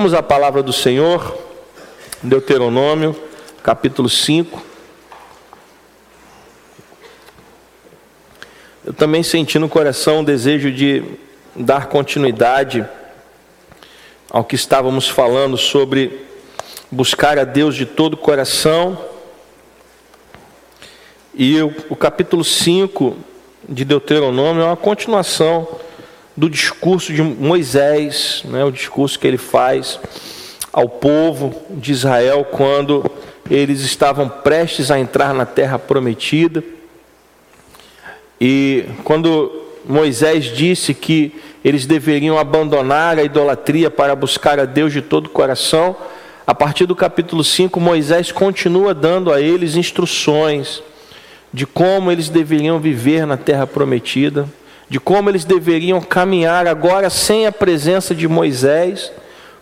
Vamos à palavra do Senhor, Deuteronômio, capítulo 5. Eu também senti no coração o desejo de dar continuidade ao que estávamos falando sobre buscar a Deus de todo o coração. E o, o capítulo 5 de Deuteronômio é uma continuação do discurso de Moisés, né, o discurso que ele faz ao povo de Israel quando eles estavam prestes a entrar na terra prometida. E quando Moisés disse que eles deveriam abandonar a idolatria para buscar a Deus de todo o coração, a partir do capítulo 5, Moisés continua dando a eles instruções de como eles deveriam viver na terra prometida, de como eles deveriam caminhar agora sem a presença de Moisés,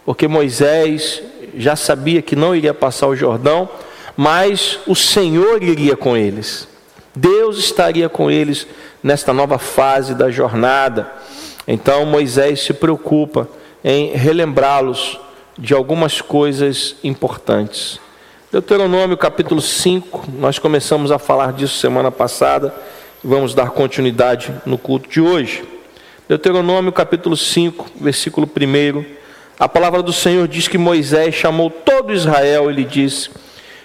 porque Moisés já sabia que não iria passar o Jordão, mas o Senhor iria com eles. Deus estaria com eles nesta nova fase da jornada. Então Moisés se preocupa em relembrá-los de algumas coisas importantes. Deuteronômio capítulo 5, nós começamos a falar disso semana passada. Vamos dar continuidade no culto de hoje. Deuteronômio capítulo 5, versículo 1. A palavra do Senhor diz que Moisés chamou todo Israel e lhe disse: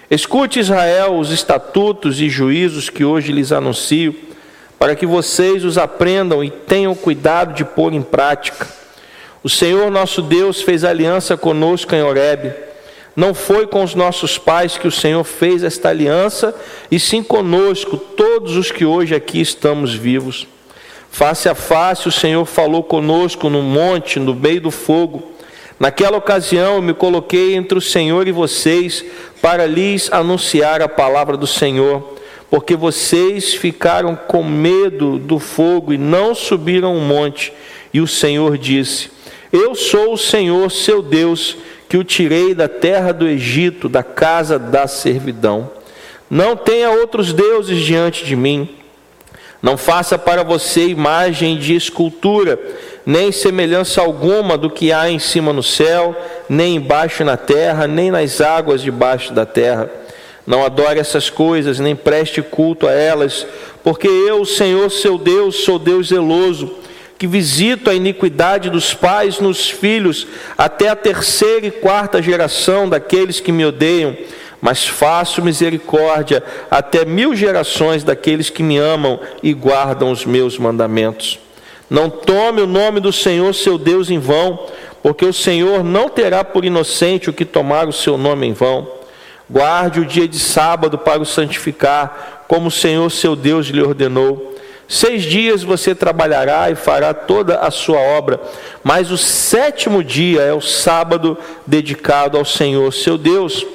Escute, Israel, os estatutos e juízos que hoje lhes anuncio, para que vocês os aprendam e tenham cuidado de pôr em prática. O Senhor nosso Deus fez aliança conosco em Horebe não foi com os nossos pais que o Senhor fez esta aliança, e sim conosco, todos os que hoje aqui estamos vivos. Face a face, o Senhor falou conosco no monte, no meio do fogo. Naquela ocasião, eu me coloquei entre o Senhor e vocês para lhes anunciar a palavra do Senhor, porque vocês ficaram com medo do fogo e não subiram o monte. E o Senhor disse: Eu sou o Senhor, seu Deus que o tirei da terra do Egito, da casa da servidão. Não tenha outros deuses diante de mim. Não faça para você imagem de escultura, nem semelhança alguma do que há em cima no céu, nem embaixo na terra, nem nas águas debaixo da terra. Não adore essas coisas, nem preste culto a elas, porque eu, Senhor seu Deus, sou Deus zeloso que visito a iniquidade dos pais nos filhos, até a terceira e quarta geração daqueles que me odeiam, mas faço misericórdia até mil gerações daqueles que me amam e guardam os meus mandamentos. Não tome o nome do Senhor seu Deus em vão, porque o Senhor não terá por inocente o que tomar o seu nome em vão. Guarde o dia de sábado para o santificar, como o Senhor seu Deus lhe ordenou. Seis dias você trabalhará e fará toda a sua obra, mas o sétimo dia é o sábado dedicado ao Senhor seu Deus.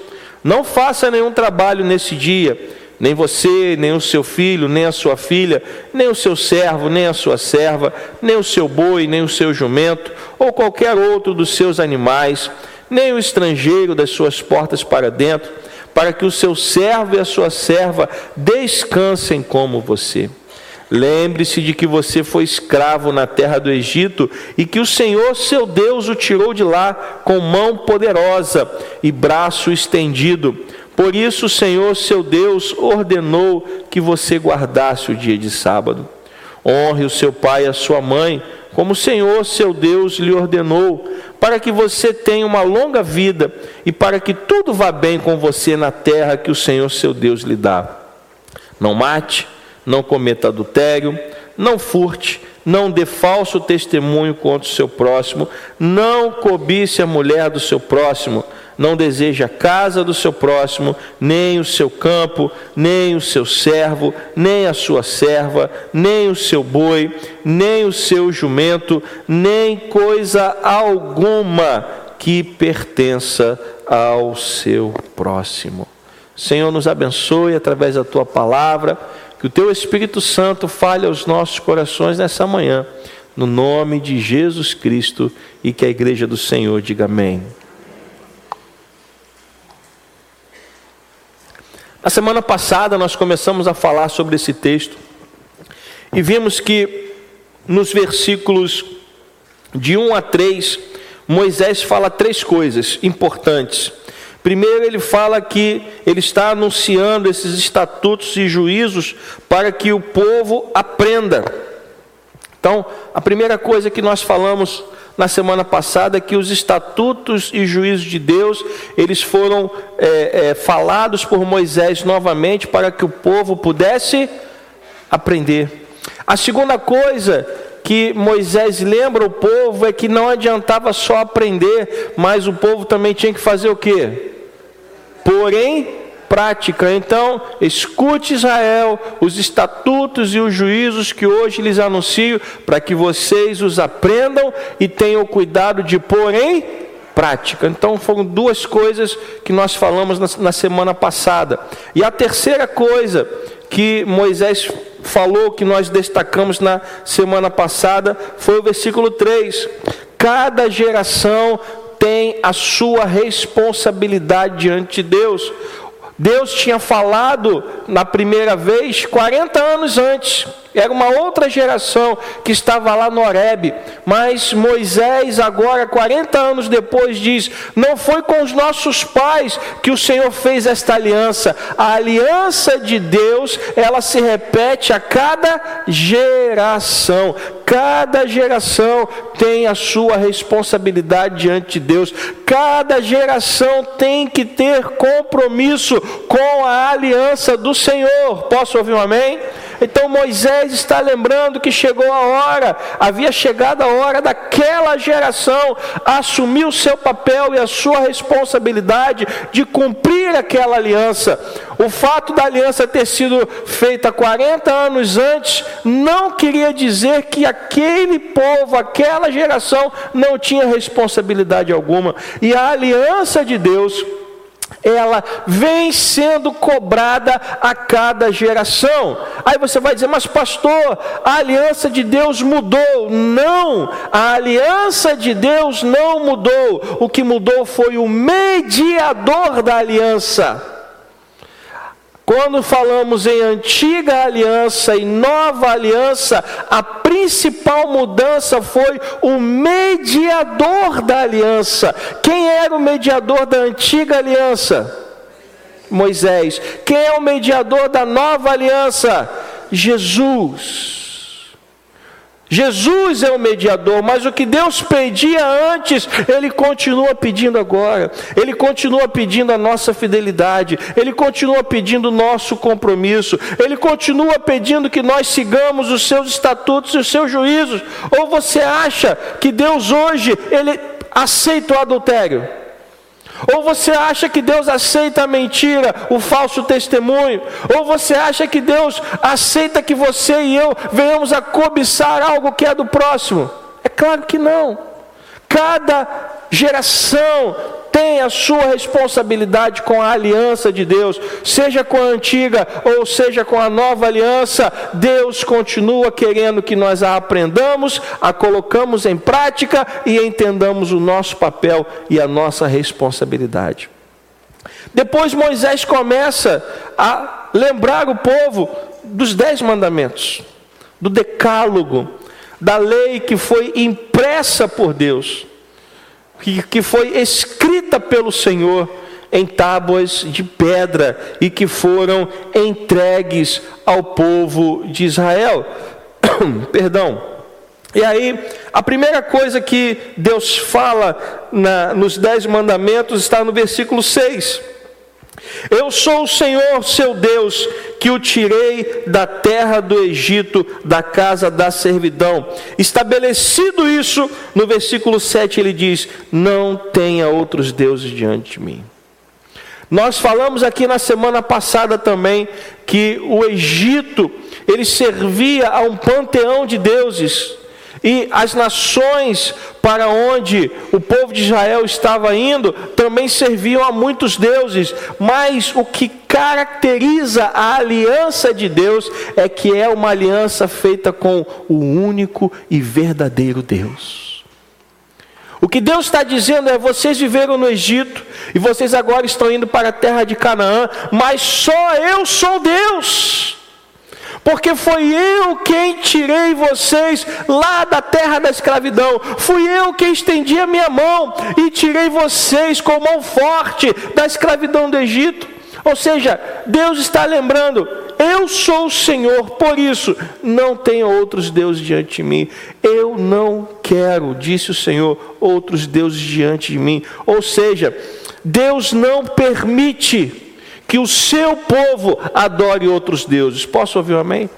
Não faça nenhum trabalho nesse dia, nem você, nem o seu filho, nem a sua filha, nem o seu servo, nem a sua serva, nem o seu boi, nem o seu jumento, ou qualquer outro dos seus animais, nem o estrangeiro das suas portas para dentro, para que o seu servo e a sua serva descansem como você. Lembre-se de que você foi escravo na terra do Egito e que o Senhor, seu Deus, o tirou de lá com mão poderosa e braço estendido. Por isso, o Senhor, seu Deus, ordenou que você guardasse o dia de sábado. Honre o seu pai e a sua mãe, como o Senhor, seu Deus, lhe ordenou, para que você tenha uma longa vida e para que tudo vá bem com você na terra que o Senhor, seu Deus, lhe dá. Não mate não cometa adultério, não furte, não dê falso testemunho contra o seu próximo, não cobice a mulher do seu próximo, não deseje a casa do seu próximo, nem o seu campo, nem o seu servo, nem a sua serva, nem o seu boi, nem o seu jumento, nem coisa alguma que pertença ao seu próximo. Senhor, nos abençoe através da tua palavra que o teu Espírito Santo fale aos nossos corações nessa manhã, no nome de Jesus Cristo, e que a igreja do Senhor diga amém. Na semana passada nós começamos a falar sobre esse texto e vimos que nos versículos de 1 a 3, Moisés fala três coisas importantes. Primeiro, ele fala que ele está anunciando esses estatutos e juízos para que o povo aprenda. Então, a primeira coisa que nós falamos na semana passada é que os estatutos e juízos de Deus eles foram é, é, falados por Moisés novamente para que o povo pudesse aprender. A segunda coisa que Moisés lembra o povo é que não adiantava só aprender, mas o povo também tinha que fazer o quê? Porém, prática. Então, escute Israel, os estatutos e os juízos que hoje lhes anuncio, para que vocês os aprendam e tenham cuidado de pôr em prática. Então, foram duas coisas que nós falamos na, na semana passada. E a terceira coisa que Moisés falou, que nós destacamos na semana passada, foi o versículo 3. Cada geração tem a sua responsabilidade diante de Deus. Deus tinha falado na primeira vez 40 anos antes. Era uma outra geração que estava lá no Horebe. Mas Moisés, agora, 40 anos depois, diz: Não foi com os nossos pais que o Senhor fez esta aliança. A aliança de Deus, ela se repete a cada geração. Cada geração tem a sua responsabilidade diante de Deus. Cada geração tem que ter compromisso com a aliança do Senhor. Posso ouvir um amém? Então Moisés está lembrando que chegou a hora, havia chegado a hora daquela geração assumir o seu papel e a sua responsabilidade de cumprir aquela aliança. O fato da aliança ter sido feita 40 anos antes não queria dizer que aquele povo, aquela geração não tinha responsabilidade alguma. E a aliança de Deus ela vem sendo cobrada a cada geração. Aí você vai dizer, mas pastor, a aliança de Deus mudou. Não, a aliança de Deus não mudou. O que mudou foi o mediador da aliança. Quando falamos em antiga aliança e nova aliança, a principal mudança foi o mediador da aliança. Quem era o mediador da antiga aliança? Moisés. Quem é o mediador da nova aliança? Jesus. Jesus é o mediador, mas o que Deus pedia antes, Ele continua pedindo agora. Ele continua pedindo a nossa fidelidade, Ele continua pedindo o nosso compromisso, Ele continua pedindo que nós sigamos os seus estatutos e os seus juízos. Ou você acha que Deus hoje, Ele aceita o adultério? Ou você acha que Deus aceita a mentira, o falso testemunho? Ou você acha que Deus aceita que você e eu venhamos a cobiçar algo que é do próximo? É claro que não. Cada geração tem a sua responsabilidade com a aliança de Deus, seja com a antiga ou seja com a nova aliança, Deus continua querendo que nós a aprendamos, a colocamos em prática e entendamos o nosso papel e a nossa responsabilidade. Depois Moisés começa a lembrar o povo dos dez mandamentos, do decálogo, da lei que foi impressa por Deus que, foi escrita pelo Senhor em tábuas de pedra e que foram entregues ao povo de Israel. Perdão. E aí, a primeira coisa que Deus fala na, nos Dez Mandamentos está no versículo 6. Eu sou o Senhor, seu Deus, que o tirei da terra do Egito, da casa da servidão. Estabelecido isso, no versículo 7 ele diz: Não tenha outros deuses diante de mim. Nós falamos aqui na semana passada também que o Egito, ele servia a um panteão de deuses. E as nações para onde o povo de Israel estava indo também serviam a muitos deuses, mas o que caracteriza a aliança de Deus é que é uma aliança feita com o único e verdadeiro Deus. O que Deus está dizendo é: vocês viveram no Egito e vocês agora estão indo para a terra de Canaã, mas só eu sou Deus. Porque foi eu quem tirei vocês lá da terra da escravidão, fui eu quem estendi a minha mão e tirei vocês com mão forte da escravidão do Egito. Ou seja, Deus está lembrando: eu sou o Senhor, por isso não tenho outros deuses diante de mim. Eu não quero, disse o Senhor, outros deuses diante de mim. Ou seja, Deus não permite que o seu povo adore outros deuses. Posso ouvir um amém?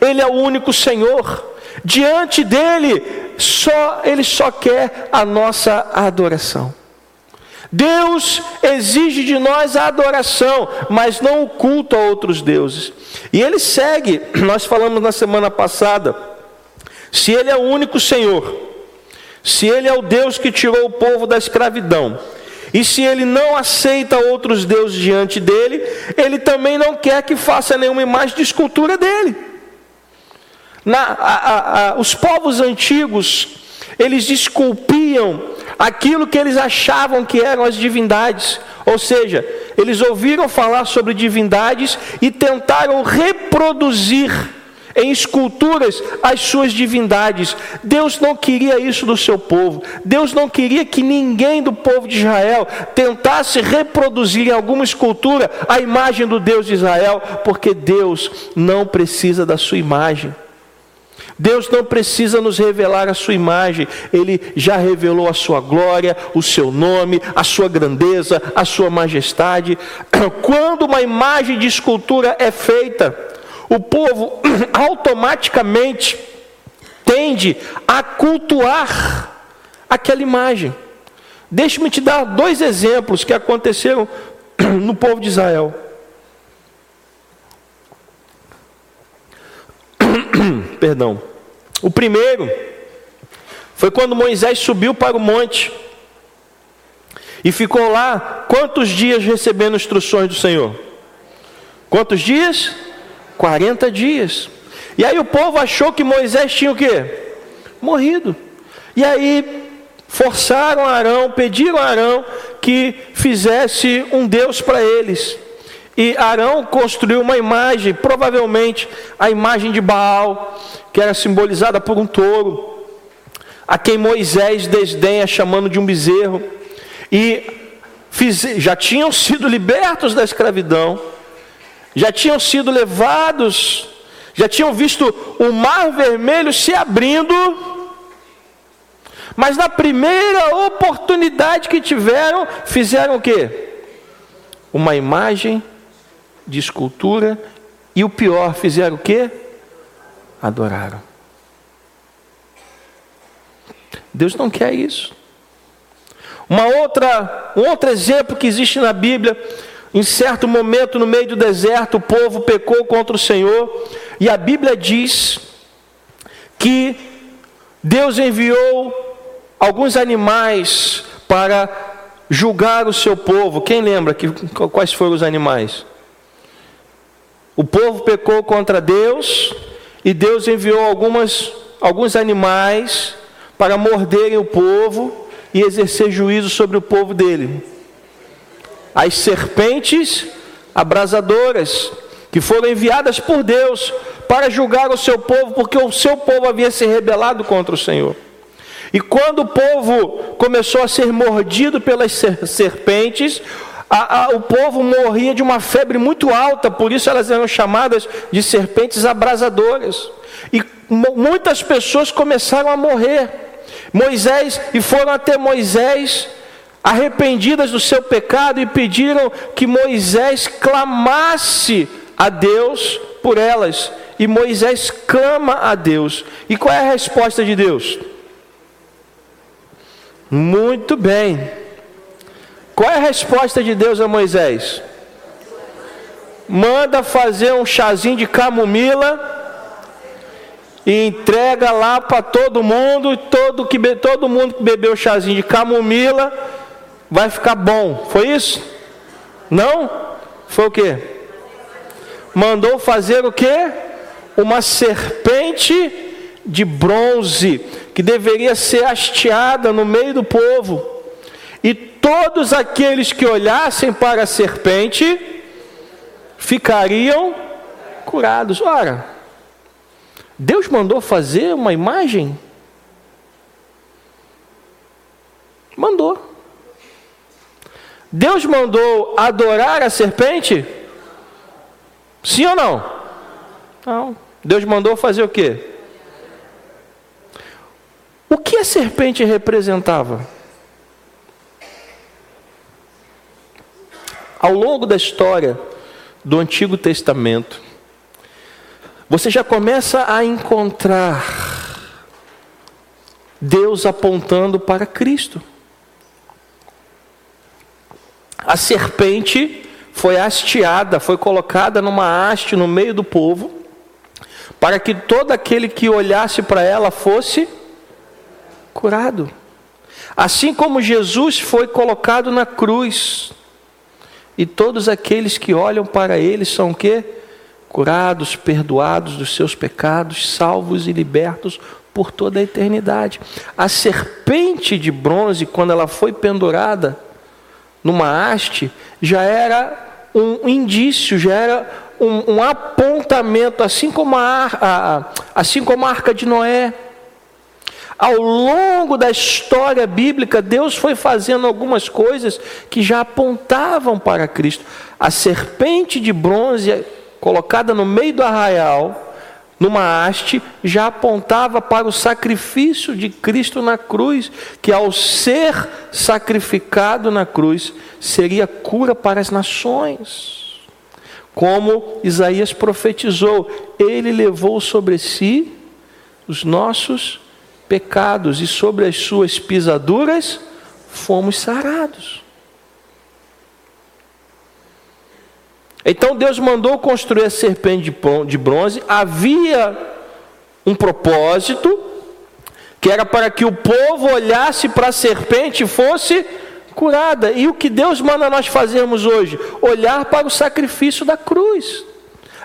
Ele é o único Senhor. Diante dele, só ele só quer a nossa adoração. Deus exige de nós a adoração, mas não o culto a outros deuses. E ele segue, nós falamos na semana passada, se ele é o único Senhor, se ele é o Deus que tirou o povo da escravidão, e se ele não aceita outros deuses diante dele, ele também não quer que faça nenhuma imagem de escultura dele. Na, a, a, a, os povos antigos, eles esculpiam aquilo que eles achavam que eram as divindades. Ou seja, eles ouviram falar sobre divindades e tentaram reproduzir em esculturas as suas divindades. Deus não queria isso do seu povo. Deus não queria que ninguém do povo de Israel tentasse reproduzir em alguma escultura a imagem do Deus de Israel, porque Deus não precisa da sua imagem. Deus não precisa nos revelar a sua imagem, Ele já revelou a sua glória, o seu nome, a sua grandeza, a sua majestade. Quando uma imagem de escultura é feita, o povo automaticamente tende a cultuar aquela imagem. Deixe-me te dar dois exemplos que aconteceram no povo de Israel. Perdão. O primeiro foi quando Moisés subiu para o monte e ficou lá quantos dias recebendo instruções do Senhor? Quantos dias? 40 dias. E aí o povo achou que Moisés tinha o quê? Morrido. E aí forçaram Arão, pediram a Arão que fizesse um Deus para eles. E Arão construiu uma imagem, provavelmente a imagem de Baal, que era simbolizada por um touro, a quem Moisés desdenha chamando de um bezerro. E já tinham sido libertos da escravidão já tinham sido levados, já tinham visto o mar vermelho se abrindo, mas na primeira oportunidade que tiveram, fizeram o quê? Uma imagem de escultura e o pior, fizeram o quê? Adoraram. Deus não quer isso. Uma outra, um outro exemplo que existe na Bíblia em certo momento, no meio do deserto, o povo pecou contra o Senhor, e a Bíblia diz que Deus enviou alguns animais para julgar o seu povo. Quem lembra que, quais foram os animais? O povo pecou contra Deus e Deus enviou algumas, alguns animais para morderem o povo e exercer juízo sobre o povo dele as serpentes abrasadoras, que foram enviadas por Deus para julgar o seu povo, porque o seu povo havia se rebelado contra o Senhor. E quando o povo começou a ser mordido pelas serpentes, a, a, o povo morria de uma febre muito alta, por isso elas eram chamadas de serpentes abrasadoras. E muitas pessoas começaram a morrer. Moisés, e foram até Moisés arrependidas do seu pecado e pediram que Moisés clamasse a Deus por elas. E Moisés clama a Deus. E qual é a resposta de Deus? Muito bem. Qual é a resposta de Deus a Moisés? Manda fazer um chazinho de camomila e entrega lá para todo mundo, todo que todo mundo que bebeu chazinho de camomila vai ficar bom. Foi isso? Não? Foi o que? Mandou fazer o que? Uma serpente de bronze que deveria ser hasteada no meio do povo. E todos aqueles que olhassem para a serpente ficariam curados. Ora, Deus mandou fazer uma imagem? Mandou. Deus mandou adorar a serpente? Sim ou não? Não. Deus mandou fazer o quê? O que a serpente representava? Ao longo da história do Antigo Testamento, você já começa a encontrar Deus apontando para Cristo. A serpente foi hasteada, foi colocada numa haste no meio do povo, para que todo aquele que olhasse para ela fosse curado. Assim como Jesus foi colocado na cruz, e todos aqueles que olham para ele são o quê? Curados, perdoados dos seus pecados, salvos e libertos por toda a eternidade. A serpente de bronze, quando ela foi pendurada, numa haste, já era um indício, já era um, um apontamento, assim como a, a, assim como a arca de Noé. Ao longo da história bíblica, Deus foi fazendo algumas coisas que já apontavam para Cristo. A serpente de bronze colocada no meio do arraial, numa haste, já apontava para o sacrifício de Cristo na cruz, que ao ser sacrificado na cruz, seria cura para as nações. Como Isaías profetizou, ele levou sobre si os nossos pecados e sobre as suas pisaduras fomos sarados. Então Deus mandou construir a serpente de bronze, havia um propósito, que era para que o povo olhasse para a serpente e fosse curada. E o que Deus manda nós fazermos hoje? Olhar para o sacrifício da cruz.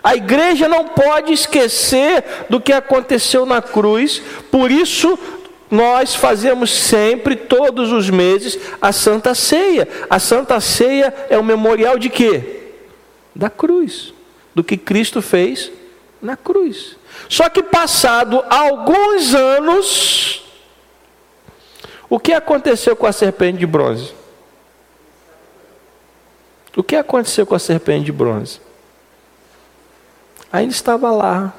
A igreja não pode esquecer do que aconteceu na cruz, por isso nós fazemos sempre, todos os meses, a Santa Ceia. A Santa Ceia é o memorial de quê? Da cruz, do que Cristo fez na cruz. Só que passado alguns anos, o que aconteceu com a serpente de bronze? O que aconteceu com a serpente de bronze? Ainda estava lá.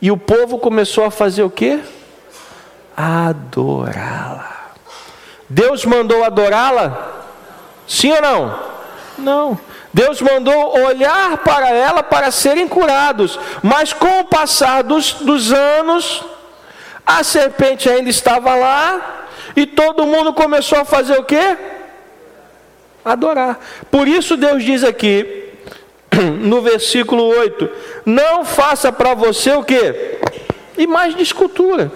E o povo começou a fazer o quê? Adorá-la. Deus mandou adorá-la? Sim ou não? Não. Deus mandou olhar para ela para serem curados, mas com o passar dos, dos anos, a serpente ainda estava lá, e todo mundo começou a fazer o quê? Adorar. Por isso Deus diz aqui, no versículo 8: Não faça para você o quê? Imagem de escultura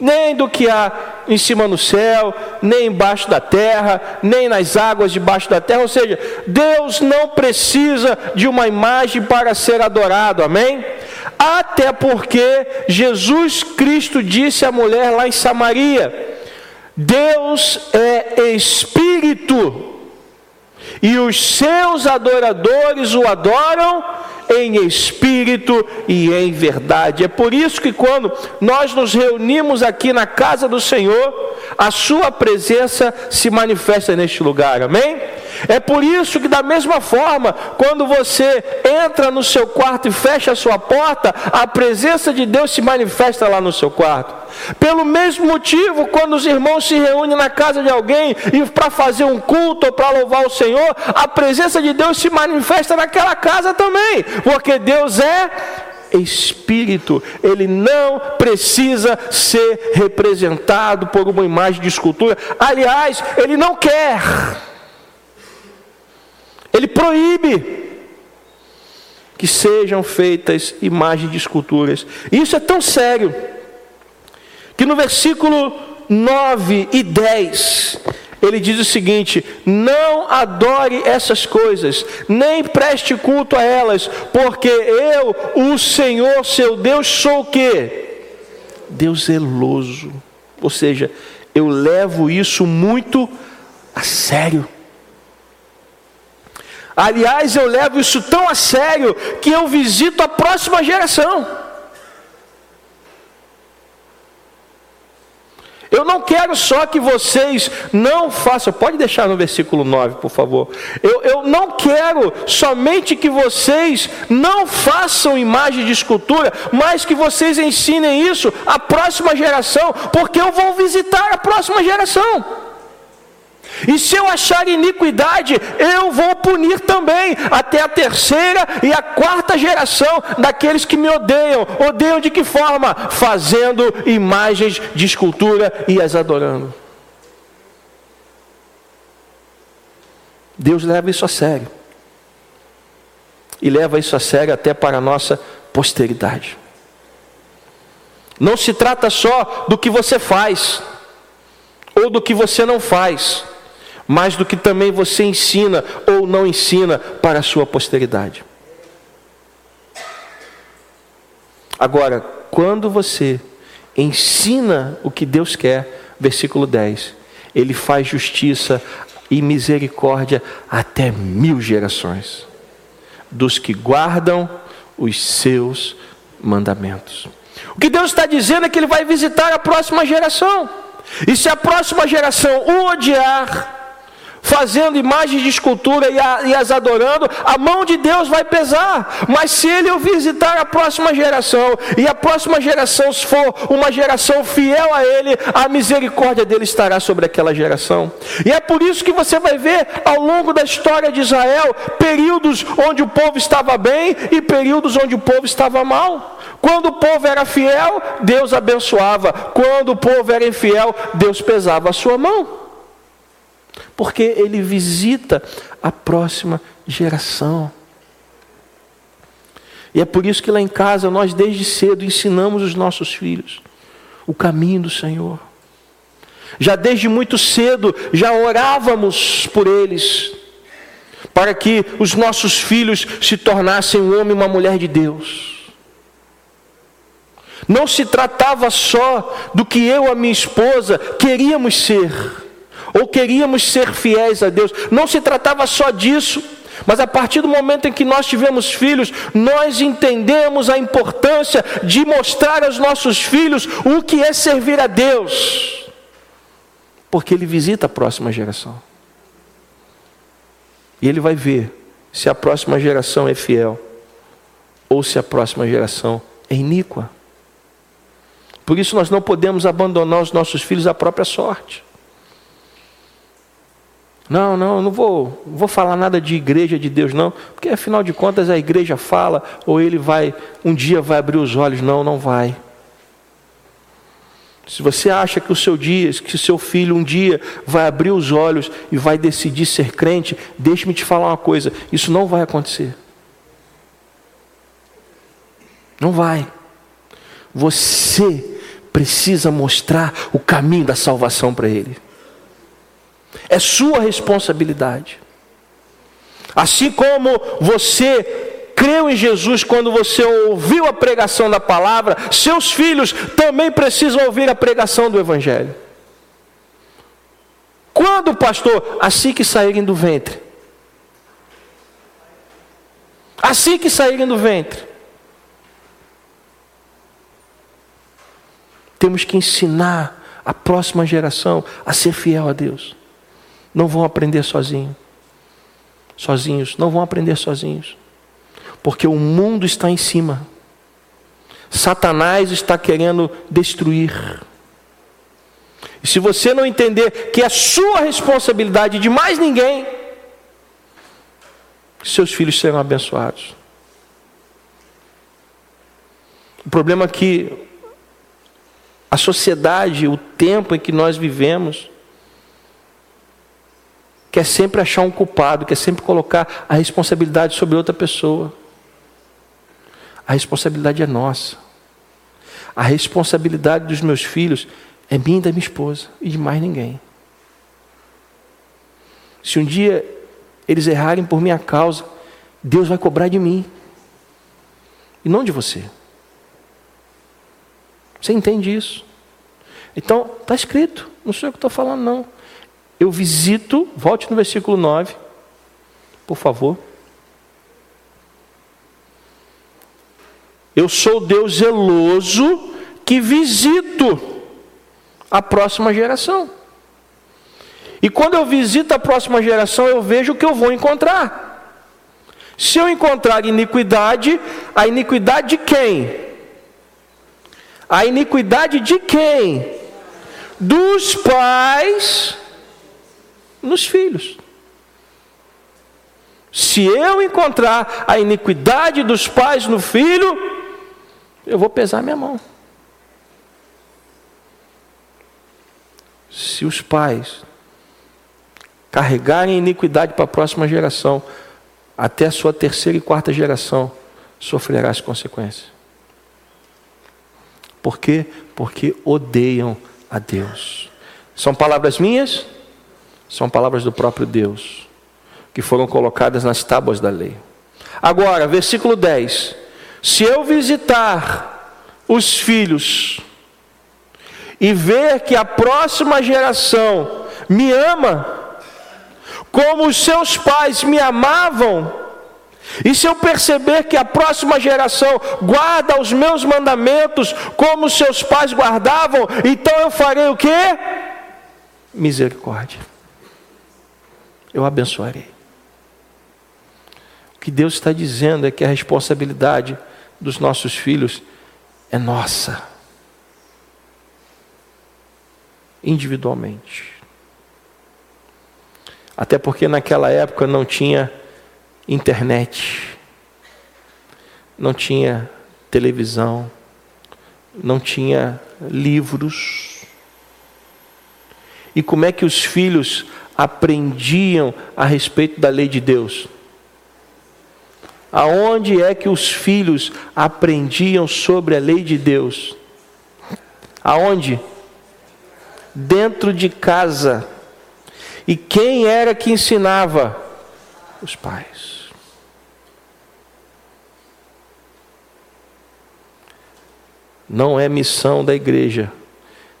nem do que há em cima no céu, nem embaixo da terra, nem nas águas debaixo da terra. Ou seja, Deus não precisa de uma imagem para ser adorado, amém? Até porque Jesus Cristo disse à mulher lá em Samaria: Deus é espírito, e os seus adoradores o adoram em espírito e em verdade. É por isso que quando nós nos reunimos aqui na casa do Senhor, a sua presença se manifesta neste lugar. Amém? É por isso que, da mesma forma, quando você entra no seu quarto e fecha a sua porta, a presença de Deus se manifesta lá no seu quarto. Pelo mesmo motivo, quando os irmãos se reúnem na casa de alguém e para fazer um culto ou para louvar o Senhor, a presença de Deus se manifesta naquela casa também, porque Deus é espírito, ele não precisa ser representado por uma imagem de escultura. Aliás, ele não quer. Ele proíbe que sejam feitas imagens de esculturas. Isso é tão sério que no versículo 9 e 10 ele diz o seguinte: Não adore essas coisas, nem preste culto a elas, porque eu, o Senhor seu Deus, sou o que? Deus zeloso. Ou seja, eu levo isso muito a sério. Aliás, eu levo isso tão a sério que eu visito a próxima geração. Eu não quero só que vocês não façam, pode deixar no versículo 9, por favor. Eu, eu não quero somente que vocês não façam imagem de escultura, mas que vocês ensinem isso à próxima geração, porque eu vou visitar a próxima geração. E se eu achar iniquidade, eu vou punir também até a terceira e a quarta geração daqueles que me odeiam. Odeiam de que forma? Fazendo imagens de escultura e as adorando. Deus leva isso a sério. E leva isso a sério até para a nossa posteridade. Não se trata só do que você faz ou do que você não faz mais do que também você ensina ou não ensina para a sua posteridade. Agora, quando você ensina o que Deus quer, versículo 10, ele faz justiça e misericórdia até mil gerações dos que guardam os seus mandamentos. O que Deus está dizendo é que Ele vai visitar a próxima geração. E se a próxima geração o odiar, fazendo imagens de escultura e, a, e, as adorando, a mão de Deus vai pesar. Mas se ele o visitar a próxima geração, e a próxima geração for uma geração fiel a ele, a misericórdia dele estará sobre aquela geração. E é por isso que você vai ver ao longo da história de Israel períodos onde o povo estava bem e períodos onde o povo estava mal. Quando o povo era fiel, Deus abençoava. Quando o povo era infiel, Deus pesava a sua mão porque ele visita a próxima geração. E é por isso que lá em casa nós desde cedo ensinamos os nossos filhos o caminho do Senhor. Já desde muito cedo já orávamos por eles, para que os nossos filhos se tornassem um homem e uma mulher de Deus. Não se tratava só do que eu e a minha esposa queríamos ser, ou queríamos ser fiéis a Deus. Não se tratava só disso, mas a partir do momento em que nós tivemos filhos, nós entendemos a importância de mostrar aos nossos filhos o que é servir a Deus, porque Ele visita a próxima geração. E Ele vai ver se a próxima geração é fiel ou se a próxima geração é iníqua. Por isso nós não podemos abandonar os nossos filhos à própria sorte. Não, não, não vou, não vou falar nada de igreja de Deus, não, porque afinal de contas a igreja fala, ou ele vai, um dia vai abrir os olhos. Não, não vai. Se você acha que o seu dia, que o seu filho um dia vai abrir os olhos e vai decidir ser crente, deixe-me te falar uma coisa: isso não vai acontecer. Não vai. Você precisa mostrar o caminho da salvação para ele. É sua responsabilidade. Assim como você creu em Jesus quando você ouviu a pregação da palavra, seus filhos também precisam ouvir a pregação do Evangelho. Quando, pastor? Assim que saírem do ventre. Assim que saírem do ventre. Temos que ensinar a próxima geração a ser fiel a Deus não vão aprender sozinhos. Sozinhos, não vão aprender sozinhos. Porque o mundo está em cima. Satanás está querendo destruir. E se você não entender que é sua responsabilidade de mais ninguém, seus filhos serão abençoados. O problema é que a sociedade, o tempo em que nós vivemos, quer sempre achar um culpado, quer sempre colocar a responsabilidade sobre outra pessoa. A responsabilidade é nossa. A responsabilidade dos meus filhos é minha e da minha esposa e de mais ninguém. Se um dia eles errarem por minha causa, Deus vai cobrar de mim e não de você. Você entende isso? Então, está escrito, não sou eu que estou falando, não eu visito, volte no versículo 9, por favor. Eu sou Deus zeloso que visito a próxima geração. E quando eu visito a próxima geração, eu vejo o que eu vou encontrar. Se eu encontrar iniquidade, a iniquidade de quem? A iniquidade de quem? Dos pais nos filhos. Se eu encontrar a iniquidade dos pais no filho, eu vou pesar minha mão. Se os pais carregarem iniquidade para a próxima geração, até a sua terceira e quarta geração sofrerá as consequências. Por quê? Porque odeiam a Deus. São palavras minhas? São palavras do próprio Deus, que foram colocadas nas tábuas da lei. Agora, versículo 10. Se eu visitar os filhos e ver que a próxima geração me ama, como os seus pais me amavam, e se eu perceber que a próxima geração guarda os meus mandamentos como seus pais guardavam, então eu farei o que? Misericórdia. Eu abençoarei. O que Deus está dizendo é que a responsabilidade dos nossos filhos é nossa. Individualmente. Até porque naquela época não tinha internet, não tinha televisão, não tinha livros. E como é que os filhos aprendiam a respeito da lei de Deus? Aonde é que os filhos aprendiam sobre a lei de Deus? Aonde? Dentro de casa. E quem era que ensinava? Os pais. Não é missão da igreja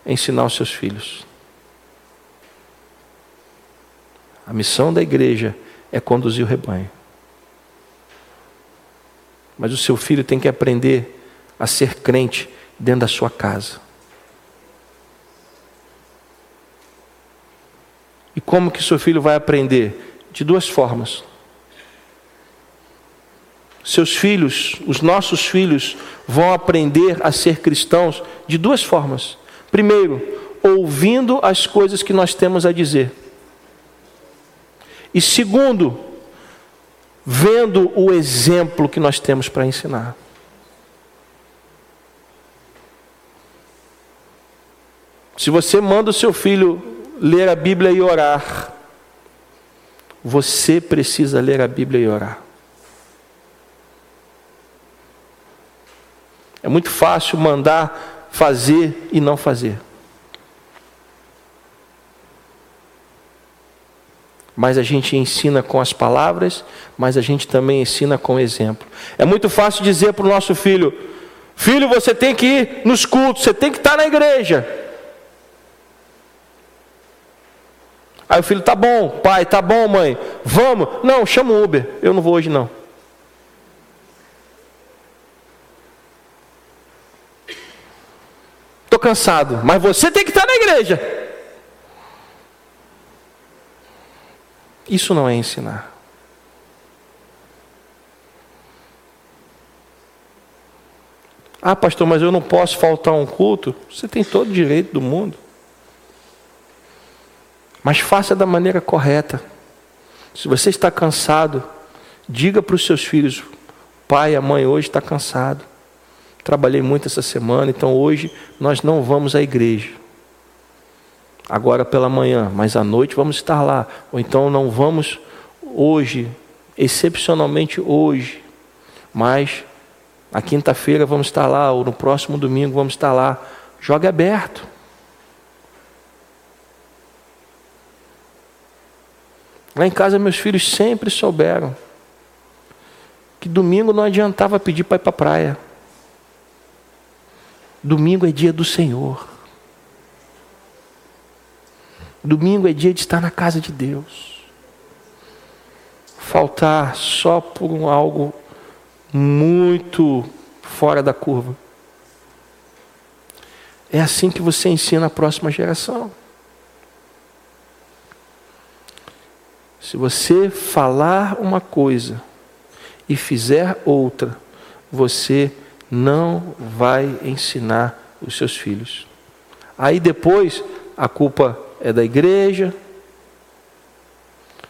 ensinar os seus filhos. A missão da igreja é conduzir o rebanho. Mas o seu filho tem que aprender a ser crente dentro da sua casa. E como que seu filho vai aprender? De duas formas. Seus filhos, os nossos filhos, vão aprender a ser cristãos de duas formas. Primeiro, ouvindo as coisas que nós temos a dizer. E segundo, vendo o exemplo que nós temos para ensinar. Se você manda o seu filho ler a Bíblia e orar, você precisa ler a Bíblia e orar. É muito fácil mandar fazer e não fazer. Mas a gente ensina com as palavras, mas a gente também ensina com exemplo. É muito fácil dizer para o nosso filho: Filho, você tem que ir nos cultos, você tem que estar na igreja. Aí o filho, tá bom, pai, tá bom, mãe, vamos. Não, chama o Uber, eu não vou hoje não. estou cansado, mas você tem que estar na igreja. Isso não é ensinar. Ah, pastor, mas eu não posso faltar um culto. Você tem todo o direito do mundo. Mas faça da maneira correta. Se você está cansado, diga para os seus filhos: pai, a mãe hoje está cansado. Trabalhei muito essa semana, então hoje nós não vamos à igreja. Agora pela manhã, mas à noite vamos estar lá. Ou então não vamos hoje, excepcionalmente hoje, mas na quinta-feira vamos estar lá, ou no próximo domingo vamos estar lá. Joga aberto. Lá em casa meus filhos sempre souberam que domingo não adiantava pedir para ir para a praia. Domingo é dia do Senhor. Domingo é dia de estar na casa de Deus. faltar só por um algo muito fora da curva. É assim que você ensina a próxima geração. Se você falar uma coisa e fizer outra, você não vai ensinar os seus filhos. Aí depois a culpa é da igreja,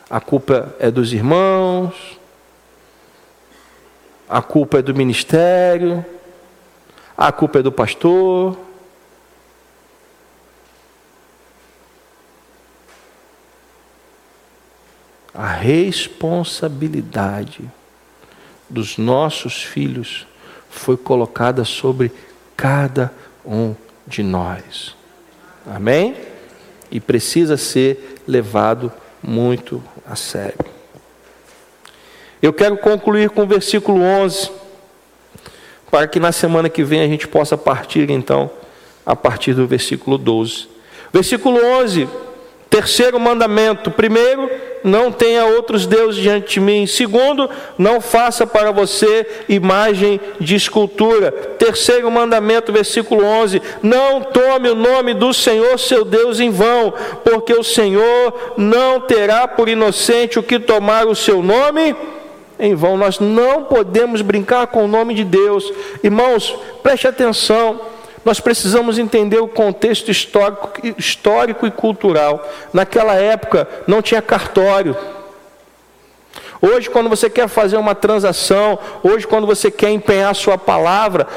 a culpa é dos irmãos, a culpa é do ministério, a culpa é do pastor. A responsabilidade dos nossos filhos foi colocada sobre cada um de nós. Amém? E precisa ser levado muito a sério. Eu quero concluir com o versículo 11, para que na semana que vem a gente possa partir então a partir do versículo 12. Versículo 11 Terceiro mandamento: primeiro, não tenha outros deuses diante de mim. Segundo, não faça para você imagem de escultura. Terceiro mandamento, versículo 11: Não tome o nome do Senhor seu Deus em vão, porque o Senhor não terá por inocente o que tomar o seu nome em vão. Nós não podemos brincar com o nome de Deus. Irmãos, preste atenção nós precisamos entender o contexto histórico, histórico e cultural. Naquela época não tinha cartório. Hoje, quando você quer fazer uma transação, hoje, quando você quer empenhar sua palavra,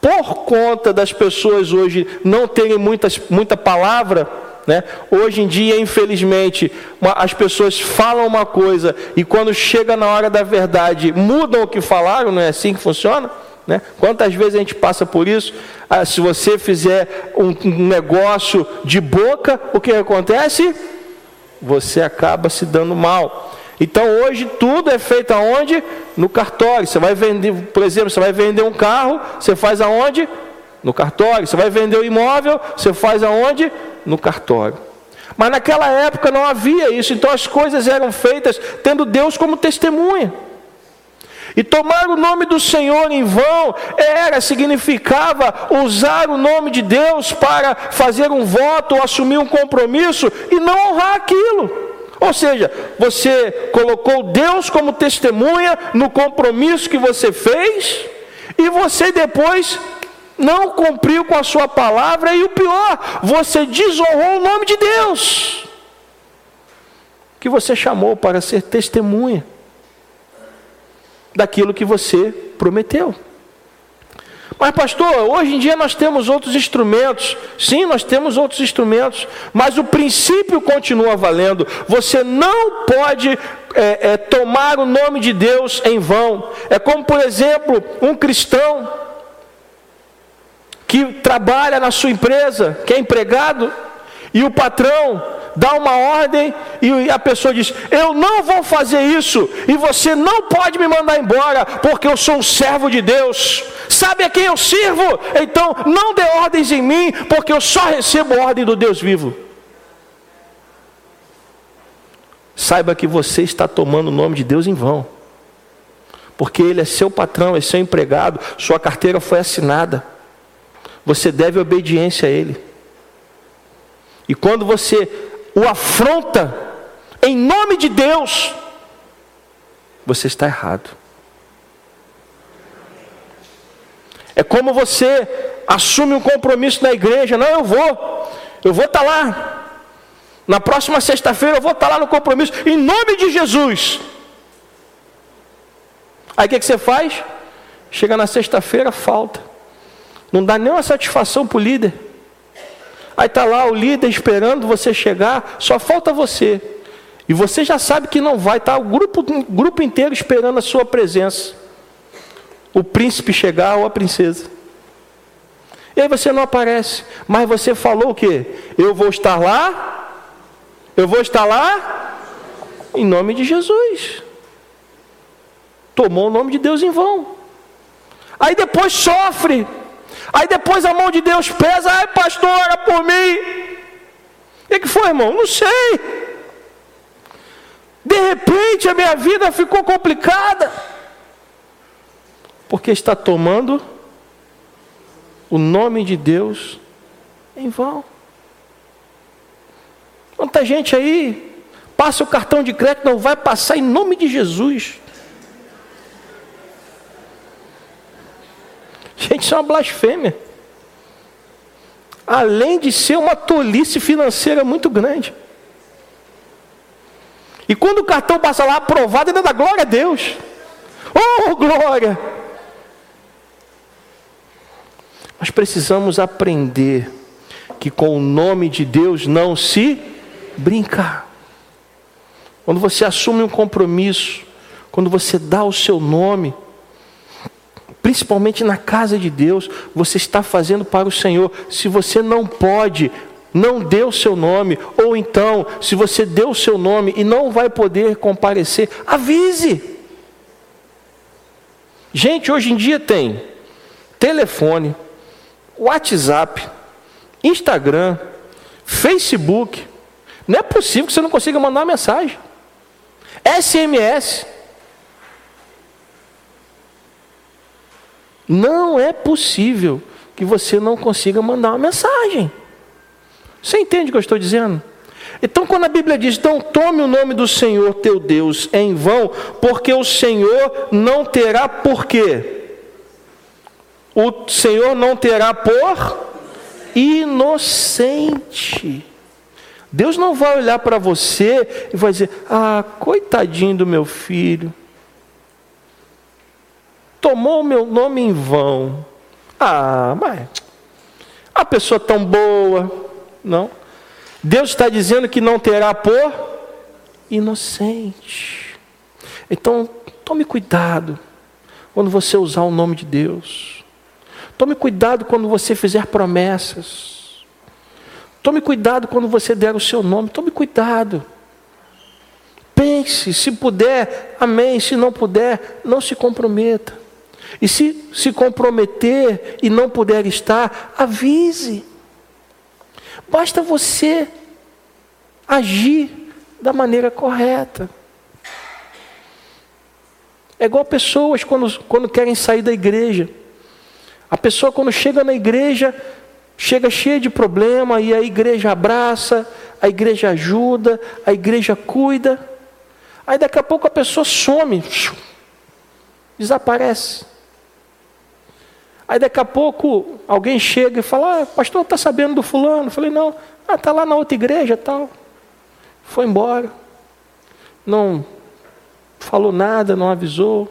por conta das pessoas hoje não terem muitas, muita palavra, né? Hoje em dia, infelizmente, uma, as pessoas falam uma coisa e quando chega na hora da verdade mudam o que falaram, não é assim que funciona? Né? Quantas vezes a gente passa por isso? Ah, se você fizer um, negócio de boca, o que acontece? Você acaba se dando mal. Então hoje tudo é feito aonde? No cartório. Você vai vender, por exemplo, você vai vender um carro, você faz aonde? No cartório. Você vai vender um imóvel, você faz aonde? No cartório. Mas naquela época não havia isso, então as coisas eram feitas tendo Deus como testemunha. E tomar o nome do Senhor em vão era, significava usar o nome de Deus para fazer um voto ou assumir um compromisso e não honrar aquilo. Ou seja, você colocou Deus como testemunha no compromisso que você fez e você depois não cumpriu com a sua palavra e o pior, você desonrou o nome de Deus que você chamou para ser testemunha daquilo que você prometeu. Mas, pastor, hoje em dia nós temos outros instrumentos. Sim, nós temos outros instrumentos. Mas o princípio continua valendo. Você não pode é, é, tomar o nome de Deus em vão. É como, por exemplo, um cristão que trabalha na sua empresa, que é empregado, e o patrão dá uma ordem e a pessoa diz: Eu não vou fazer isso, e você não pode me mandar embora, porque eu sou um servo de Deus. Sabe a quem eu sirvo? Então não dê ordens em mim, porque eu só recebo ordem do Deus vivo. Saiba que você está tomando o nome de Deus em vão, porque Ele é seu patrão, é seu empregado, sua carteira foi assinada, você deve obediência a Ele. E quando você o afronta em nome de Deus, você está errado. É como você assume um compromisso na igreja, não, eu vou, eu vou estar tá lá. Na próxima sexta-feira eu vou estar tá lá no compromisso, em nome de Jesus. Aí o que, que você faz? Chega na sexta-feira, falta. Não dá nenhuma satisfação para o líder. Aí está lá o líder esperando você chegar, só falta você. E você já sabe que não vai, está o grupo, grupo inteiro esperando a sua presença. O príncipe chegar ou a princesa. E aí você não aparece. Mas você falou o quê? Eu vou estar lá. Eu vou estar lá. Em nome de Jesus. Tomou o nome de Deus em vão. Aí depois sofre. Aí depois a mão de Deus pesa, ai pastor, ora por mim. O que, foi, irmão? Não sei. De repente a minha vida ficou complicada. Porque está tomando o nome de Deus em vão. Quanta gente aí passa o cartão de crédito, não vai passar em nome de Jesus. Gente, isso é uma blasfêmia. Além de ser uma tolice financeira muito grande. E quando o cartão passa lá aprovado, ainda dá glória a Deus. Oh, glória! Nós precisamos aprender que com o nome de Deus não se brinca. Quando você assume um compromisso, quando você dá o seu nome, principalmente na casa de Deus, você está fazendo para o Senhor. Se você não pode, não dê o seu nome, ou então, se você deu o seu nome e não vai poder comparecer, avise. Gente, hoje em dia tem telefone, WhatsApp, Instagram, Facebook. Não é possível que você não consiga mandar uma mensagem. SMS. Não é possível que você não consiga mandar uma mensagem. Você entende o que eu estou dizendo? Então, quando a Bíblia diz, então tome o nome do Senhor teu Deus em vão, porque o Senhor não terá por quê? O Senhor não terá por inocente. Deus não vai olhar para você e vai dizer: Ah, coitadinho do meu filho tomou o meu nome em vão. Ah, mas a pessoa tão boa, não. Deus está dizendo que não terá por inocente. Então, tome cuidado quando você usar o nome de Deus. Tome cuidado quando você fizer promessas. Tome cuidado quando você der o seu nome. Tome cuidado. Pense, se puder, amém. Se não puder, não se comprometa. E se se comprometer e não puder estar, avise. Basta você agir da maneira correta. É igual pessoas quando, quando querem sair da igreja. A pessoa, quando chega na igreja, chega cheia de problema e a igreja abraça, a igreja ajuda, a igreja cuida. Aí daqui a pouco a pessoa some, desaparece. Aí daqui a pouco alguém chega e fala, ah, pastor, está sabendo do fulano? Eu falei, não, ah, está lá na outra igreja tal. Foi embora. Não falou nada, não avisou.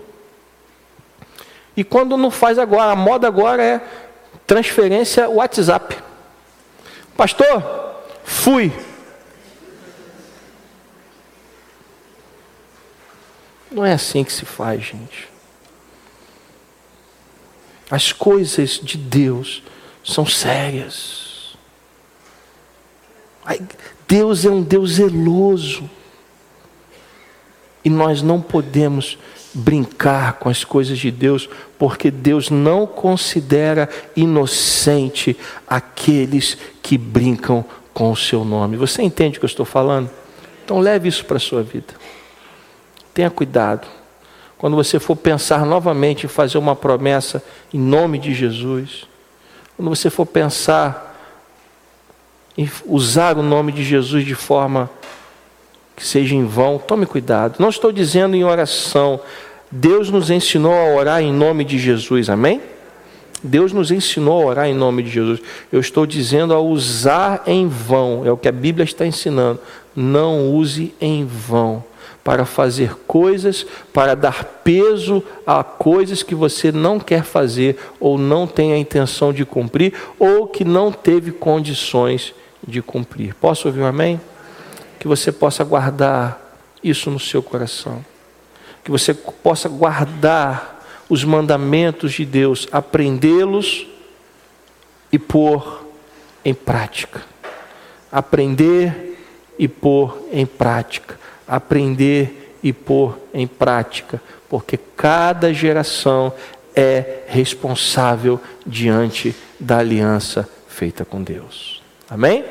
E quando não faz agora, a moda agora é transferência WhatsApp. Pastor, fui. Não é assim que se faz, gente. As coisas de Deus são sérias. Deus é um Deus zeloso. E nós não podemos brincar com as coisas de Deus, porque Deus não considera inocente aqueles que brincam com o seu nome. Você entende o que eu estou falando? Então leve isso para a sua vida. Tenha cuidado quando você for pensar novamente em fazer uma promessa em nome de Jesus, quando você for pensar em usar o nome de Jesus de forma que seja em vão, tome cuidado. Não estou dizendo em oração. Deus nos ensinou a orar em nome de Jesus, amém? Deus nos ensinou a orar em nome de Jesus. Eu estou dizendo a usar em vão, é o que a Bíblia está ensinando. Não use em vão para fazer coisas, para dar peso a coisas que você não quer fazer ou não tem a intenção de cumprir ou que não teve condições de cumprir. Posso ouvir um amém? Que você possa guardar isso no seu coração. Que você possa guardar os mandamentos de Deus, aprendê-los e pôr em prática. Aprender e pôr em prática aprender e pôr em prática, porque cada geração é responsável diante da aliança feita com Deus. Amém?